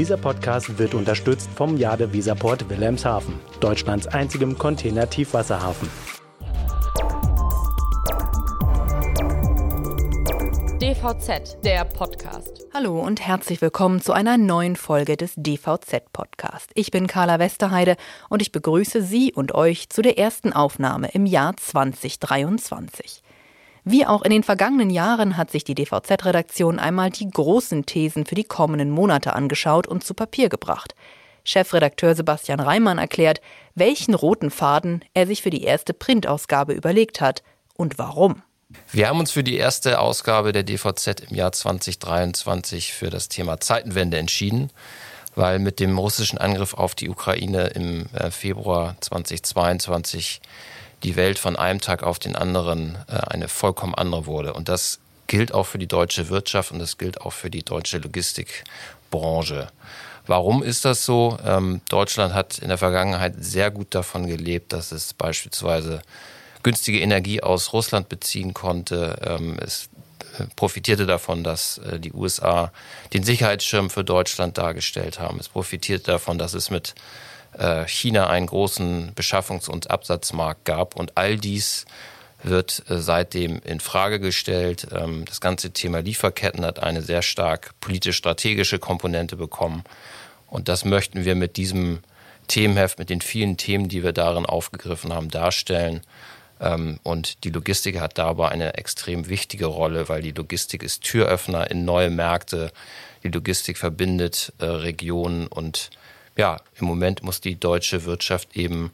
Dieser Podcast wird unterstützt vom Jade Visaport Wilhelmshaven, Deutschlands einzigem Container-Tiefwasserhafen. DVZ, der Podcast. Hallo und herzlich willkommen zu einer neuen Folge des DVZ Podcast. Ich bin Carla Westerheide und ich begrüße Sie und euch zu der ersten Aufnahme im Jahr 2023. Wie auch in den vergangenen Jahren hat sich die DVZ-Redaktion einmal die großen Thesen für die kommenden Monate angeschaut und zu Papier gebracht. Chefredakteur Sebastian Reimann erklärt, welchen roten Faden er sich für die erste Printausgabe überlegt hat und warum. Wir haben uns für die erste Ausgabe der DVZ im Jahr 2023 für das Thema Zeitenwende entschieden, weil mit dem russischen Angriff auf die Ukraine im äh, Februar 2022 die Welt von einem Tag auf den anderen äh, eine vollkommen andere wurde. Und das gilt auch für die deutsche Wirtschaft und das gilt auch für die deutsche Logistikbranche. Warum ist das so? Ähm, Deutschland hat in der Vergangenheit sehr gut davon gelebt, dass es beispielsweise günstige Energie aus Russland beziehen konnte. Ähm, es äh, profitierte davon, dass äh, die USA den Sicherheitsschirm für Deutschland dargestellt haben. Es profitierte davon, dass es mit China einen großen Beschaffungs- und Absatzmarkt gab. Und all dies wird äh, seitdem in Frage gestellt. Ähm, das ganze Thema Lieferketten hat eine sehr stark politisch-strategische Komponente bekommen. Und das möchten wir mit diesem Themenheft, mit den vielen Themen, die wir darin aufgegriffen haben, darstellen. Ähm, und die Logistik hat dabei eine extrem wichtige Rolle, weil die Logistik ist Türöffner in neue Märkte. Die Logistik verbindet äh, Regionen und ja, im Moment muss die deutsche Wirtschaft eben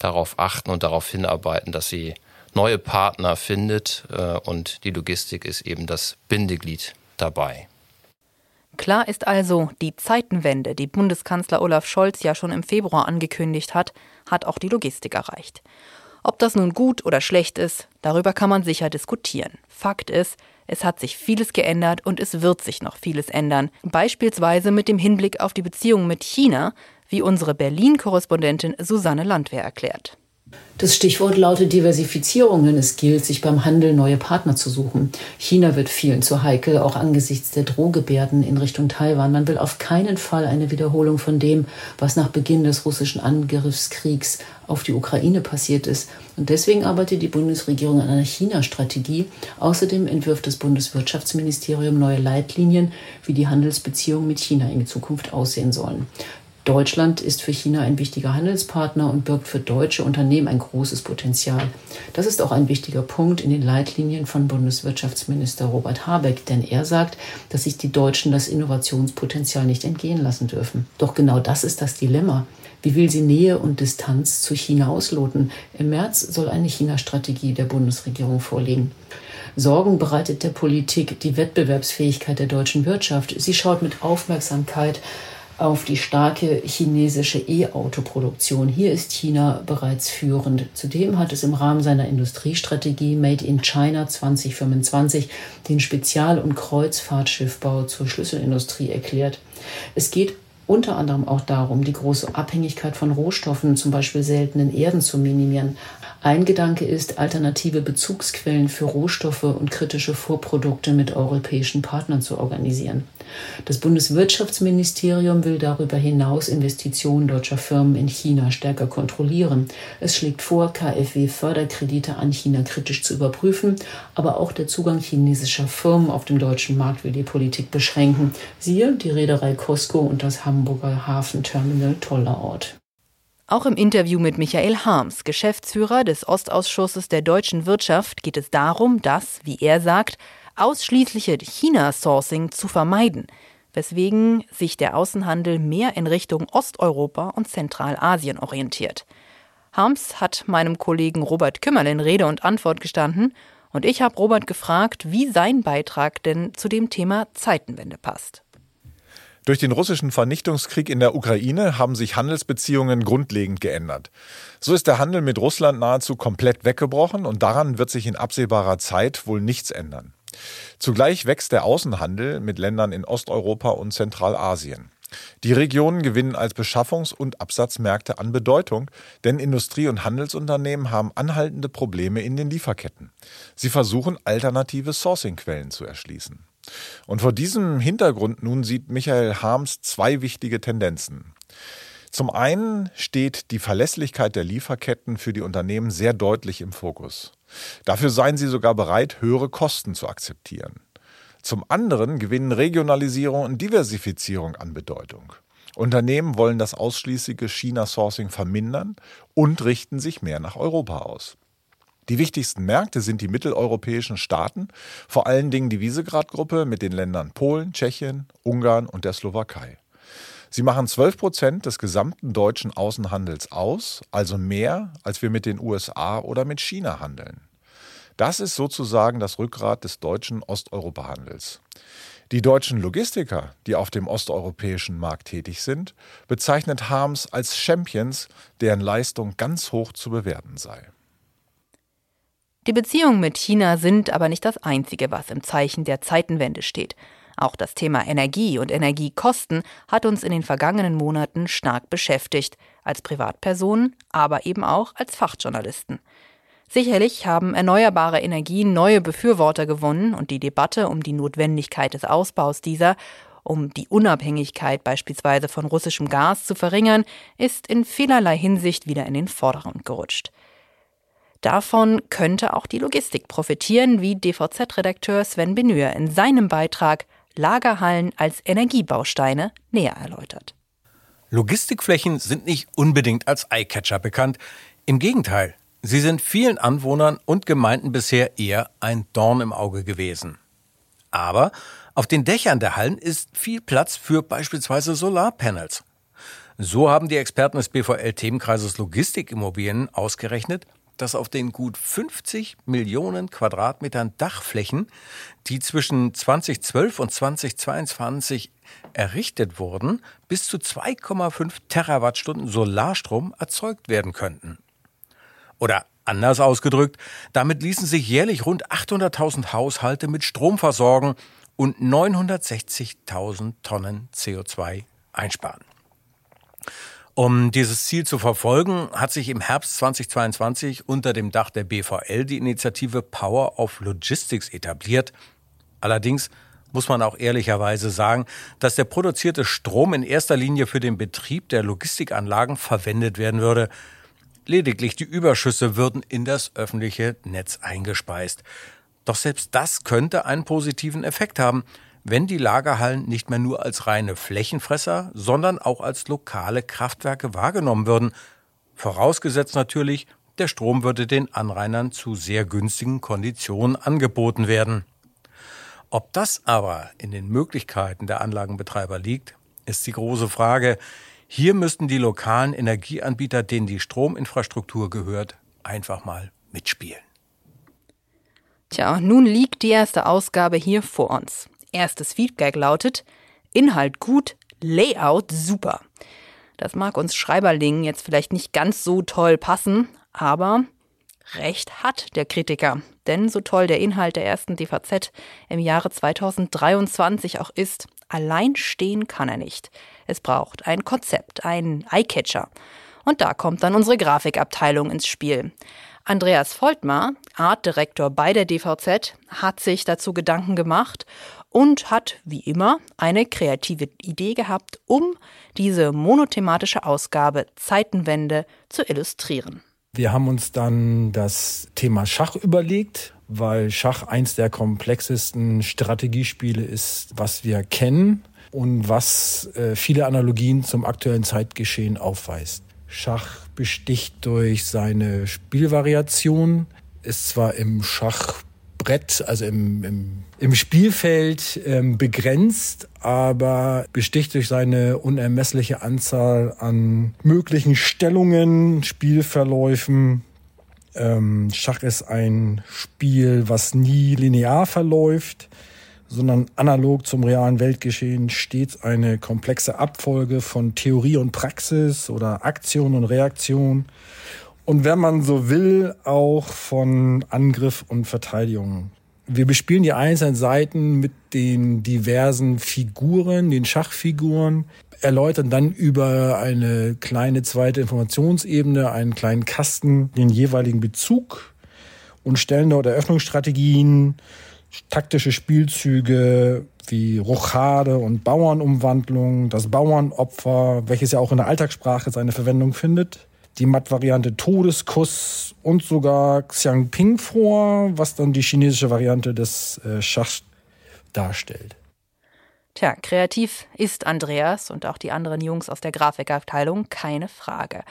darauf achten und darauf hinarbeiten, dass sie neue Partner findet äh, und die Logistik ist eben das Bindeglied dabei. Klar ist also, die Zeitenwende, die Bundeskanzler Olaf Scholz ja schon im Februar angekündigt hat, hat auch die Logistik erreicht. Ob das nun gut oder schlecht ist, darüber kann man sicher diskutieren. Fakt ist, es hat sich vieles geändert und es wird sich noch vieles ändern. Beispielsweise mit dem Hinblick auf die Beziehungen mit China, wie unsere Berlin-Korrespondentin Susanne Landwehr erklärt. Das Stichwort lautet Diversifizierung, denn es gilt, sich beim Handel neue Partner zu suchen. China wird vielen zu heikel, auch angesichts der Drohgebärden in Richtung Taiwan. Man will auf keinen Fall eine Wiederholung von dem, was nach Beginn des russischen Angriffskriegs auf die Ukraine passiert ist. Und deswegen arbeitet die Bundesregierung an einer China-Strategie. Außerdem entwirft das Bundeswirtschaftsministerium neue Leitlinien, wie die Handelsbeziehungen mit China in Zukunft aussehen sollen. Deutschland ist für China ein wichtiger Handelspartner und birgt für deutsche Unternehmen ein großes Potenzial. Das ist auch ein wichtiger Punkt in den Leitlinien von Bundeswirtschaftsminister Robert Habeck, denn er sagt, dass sich die Deutschen das Innovationspotenzial nicht entgehen lassen dürfen. Doch genau das ist das Dilemma. Wie will sie Nähe und Distanz zu China ausloten? Im März soll eine China-Strategie der Bundesregierung vorliegen. Sorgen bereitet der Politik die Wettbewerbsfähigkeit der deutschen Wirtschaft. Sie schaut mit Aufmerksamkeit auf die starke chinesische E-Auto-Produktion. Hier ist China bereits führend. Zudem hat es im Rahmen seiner Industriestrategie Made in China 2025 den Spezial- und Kreuzfahrtschiffbau zur Schlüsselindustrie erklärt. Es geht unter anderem auch darum, die große Abhängigkeit von Rohstoffen, zum Beispiel seltenen Erden, zu minimieren. Ein Gedanke ist, alternative Bezugsquellen für Rohstoffe und kritische Vorprodukte mit europäischen Partnern zu organisieren. Das Bundeswirtschaftsministerium will darüber hinaus Investitionen deutscher Firmen in China stärker kontrollieren. Es schlägt vor, KfW-Förderkredite an China kritisch zu überprüfen, aber auch der Zugang chinesischer Firmen auf dem deutschen Markt will die Politik beschränken. Siehe die Reederei Costco und das Hamburger Hafenterminal Tollerort. Auch im Interview mit Michael Harms, Geschäftsführer des Ostausschusses der deutschen Wirtschaft, geht es darum, das, wie er sagt, ausschließliche China-Sourcing zu vermeiden, weswegen sich der Außenhandel mehr in Richtung Osteuropa und Zentralasien orientiert. Harms hat meinem Kollegen Robert Kümmerlin Rede und Antwort gestanden und ich habe Robert gefragt, wie sein Beitrag denn zu dem Thema Zeitenwende passt. Durch den russischen Vernichtungskrieg in der Ukraine haben sich Handelsbeziehungen grundlegend geändert. So ist der Handel mit Russland nahezu komplett weggebrochen und daran wird sich in absehbarer Zeit wohl nichts ändern. Zugleich wächst der Außenhandel mit Ländern in Osteuropa und Zentralasien. Die Regionen gewinnen als Beschaffungs- und Absatzmärkte an Bedeutung, denn Industrie- und Handelsunternehmen haben anhaltende Probleme in den Lieferketten. Sie versuchen, alternative Sourcingquellen zu erschließen. Und vor diesem Hintergrund nun sieht Michael Harms zwei wichtige Tendenzen. Zum einen steht die Verlässlichkeit der Lieferketten für die Unternehmen sehr deutlich im Fokus. Dafür seien sie sogar bereit, höhere Kosten zu akzeptieren. Zum anderen gewinnen Regionalisierung und Diversifizierung an Bedeutung. Unternehmen wollen das ausschließliche China-Sourcing vermindern und richten sich mehr nach Europa aus. Die wichtigsten Märkte sind die mitteleuropäischen Staaten, vor allen Dingen die Visegrad-Gruppe mit den Ländern Polen, Tschechien, Ungarn und der Slowakei. Sie machen 12 Prozent des gesamten deutschen Außenhandels aus, also mehr, als wir mit den USA oder mit China handeln. Das ist sozusagen das Rückgrat des deutschen Osteuropahandels. Die deutschen Logistiker, die auf dem osteuropäischen Markt tätig sind, bezeichnet Harms als Champions, deren Leistung ganz hoch zu bewerten sei. Die Beziehungen mit China sind aber nicht das Einzige, was im Zeichen der Zeitenwende steht. Auch das Thema Energie und Energiekosten hat uns in den vergangenen Monaten stark beschäftigt, als Privatpersonen, aber eben auch als Fachjournalisten. Sicherlich haben erneuerbare Energien neue Befürworter gewonnen und die Debatte um die Notwendigkeit des Ausbaus dieser, um die Unabhängigkeit beispielsweise von russischem Gas zu verringern, ist in vielerlei Hinsicht wieder in den Vordergrund gerutscht. Davon könnte auch die Logistik profitieren, wie DVZ-Redakteur Sven Benür in seinem Beitrag Lagerhallen als Energiebausteine näher erläutert. Logistikflächen sind nicht unbedingt als Eyecatcher bekannt. Im Gegenteil, sie sind vielen Anwohnern und Gemeinden bisher eher ein Dorn im Auge gewesen. Aber auf den Dächern der Hallen ist viel Platz für beispielsweise Solarpanels. So haben die Experten des BVL-Themenkreises Logistikimmobilien ausgerechnet, dass auf den gut 50 Millionen Quadratmetern Dachflächen, die zwischen 2012 und 2022 errichtet wurden, bis zu 2,5 Terawattstunden Solarstrom erzeugt werden könnten. Oder anders ausgedrückt, damit ließen sich jährlich rund 800.000 Haushalte mit Strom versorgen und 960.000 Tonnen CO2 einsparen. Um dieses Ziel zu verfolgen, hat sich im Herbst 2022 unter dem Dach der BVL die Initiative Power of Logistics etabliert. Allerdings muss man auch ehrlicherweise sagen, dass der produzierte Strom in erster Linie für den Betrieb der Logistikanlagen verwendet werden würde. Lediglich die Überschüsse würden in das öffentliche Netz eingespeist. Doch selbst das könnte einen positiven Effekt haben wenn die Lagerhallen nicht mehr nur als reine Flächenfresser, sondern auch als lokale Kraftwerke wahrgenommen würden. Vorausgesetzt natürlich, der Strom würde den Anrainern zu sehr günstigen Konditionen angeboten werden. Ob das aber in den Möglichkeiten der Anlagenbetreiber liegt, ist die große Frage. Hier müssten die lokalen Energieanbieter, denen die Strominfrastruktur gehört, einfach mal mitspielen. Tja, nun liegt die erste Ausgabe hier vor uns. Erstes Feedback lautet Inhalt gut, Layout super. Das mag uns Schreiberlingen jetzt vielleicht nicht ganz so toll passen, aber recht hat der Kritiker. Denn so toll der Inhalt der ersten DVZ im Jahre 2023 auch ist, allein stehen kann er nicht. Es braucht ein Konzept, einen Eyecatcher. Und da kommt dann unsere Grafikabteilung ins Spiel. Andreas Voltmar, Artdirektor bei der DVZ, hat sich dazu Gedanken gemacht und hat, wie immer, eine kreative Idee gehabt, um diese monothematische Ausgabe Zeitenwende zu illustrieren. Wir haben uns dann das Thema Schach überlegt, weil Schach eins der komplexesten Strategiespiele ist, was wir kennen und was äh, viele Analogien zum aktuellen Zeitgeschehen aufweist. Schach besticht durch seine Spielvariation, ist zwar im Schach Brett, also im, im, im Spielfeld ähm, begrenzt, aber besticht durch seine unermessliche Anzahl an möglichen Stellungen, Spielverläufen. Ähm, Schach ist ein Spiel, was nie linear verläuft, sondern analog zum realen Weltgeschehen stets eine komplexe Abfolge von Theorie und Praxis oder Aktion und Reaktion und wenn man so will, auch von Angriff und Verteidigung. Wir bespielen die einzelnen Seiten mit den diversen Figuren, den Schachfiguren, erläutern dann über eine kleine zweite Informationsebene, einen kleinen Kasten, den jeweiligen Bezug und stellen dort Eröffnungsstrategien, taktische Spielzüge wie Rochade und Bauernumwandlung, das Bauernopfer, welches ja auch in der Alltagssprache seine Verwendung findet, die Matt-Variante Todeskuss und sogar Xiangping vor, was dann die chinesische Variante des äh, Schachs darstellt. Tja, kreativ ist Andreas und auch die anderen Jungs aus der Grafikabteilung, keine Frage.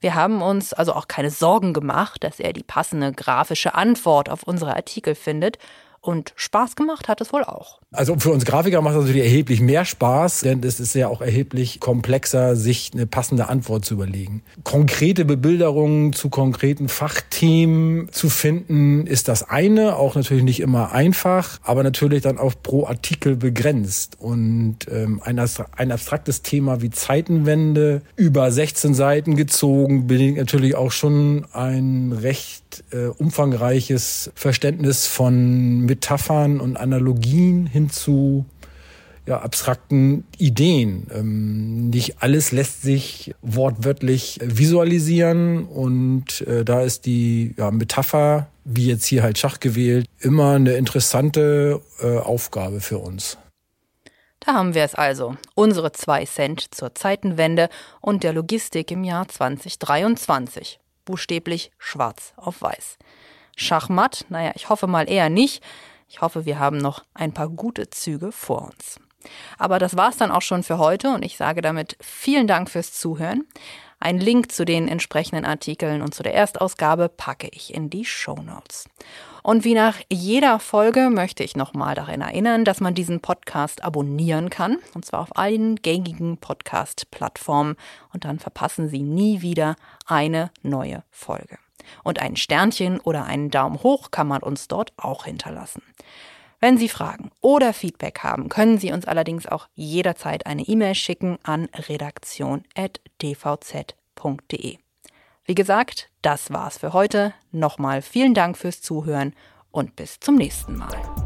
Wir haben uns also auch keine Sorgen gemacht, dass er die passende grafische Antwort auf unsere Artikel findet und Spaß gemacht hat es wohl auch. Also für uns Grafiker macht es natürlich erheblich mehr Spaß, denn es ist ja auch erheblich komplexer, sich eine passende Antwort zu überlegen. Konkrete Bebilderungen zu konkreten Fachthemen zu finden, ist das eine, auch natürlich nicht immer einfach, aber natürlich dann auch pro Artikel begrenzt. Und ähm, ein, ein abstraktes Thema wie Zeitenwende über 16 Seiten gezogen, bedingt natürlich auch schon ein recht äh, umfangreiches Verständnis von Metaphern und Analogien hin zu ja, abstrakten Ideen. Ähm, nicht alles lässt sich wortwörtlich visualisieren und äh, da ist die ja, Metapher, wie jetzt hier halt Schach gewählt, immer eine interessante äh, Aufgabe für uns. Da haben wir es also. Unsere zwei Cent zur Zeitenwende und der Logistik im Jahr 2023. Buchstäblich schwarz auf weiß. Schachmatt, naja, ich hoffe mal eher nicht. Ich hoffe, wir haben noch ein paar gute Züge vor uns. Aber das war's dann auch schon für heute und ich sage damit vielen Dank fürs Zuhören. Ein Link zu den entsprechenden Artikeln und zu der Erstausgabe packe ich in die Show Notes. Und wie nach jeder Folge möchte ich nochmal daran erinnern, dass man diesen Podcast abonnieren kann, und zwar auf allen gängigen Podcast-Plattformen, und dann verpassen Sie nie wieder eine neue Folge. Und ein Sternchen oder einen Daumen hoch kann man uns dort auch hinterlassen. Wenn Sie Fragen oder Feedback haben, können Sie uns allerdings auch jederzeit eine E-Mail schicken an redaktion.dvz.de. Wie gesagt, das war's für heute. Nochmal vielen Dank fürs Zuhören und bis zum nächsten Mal.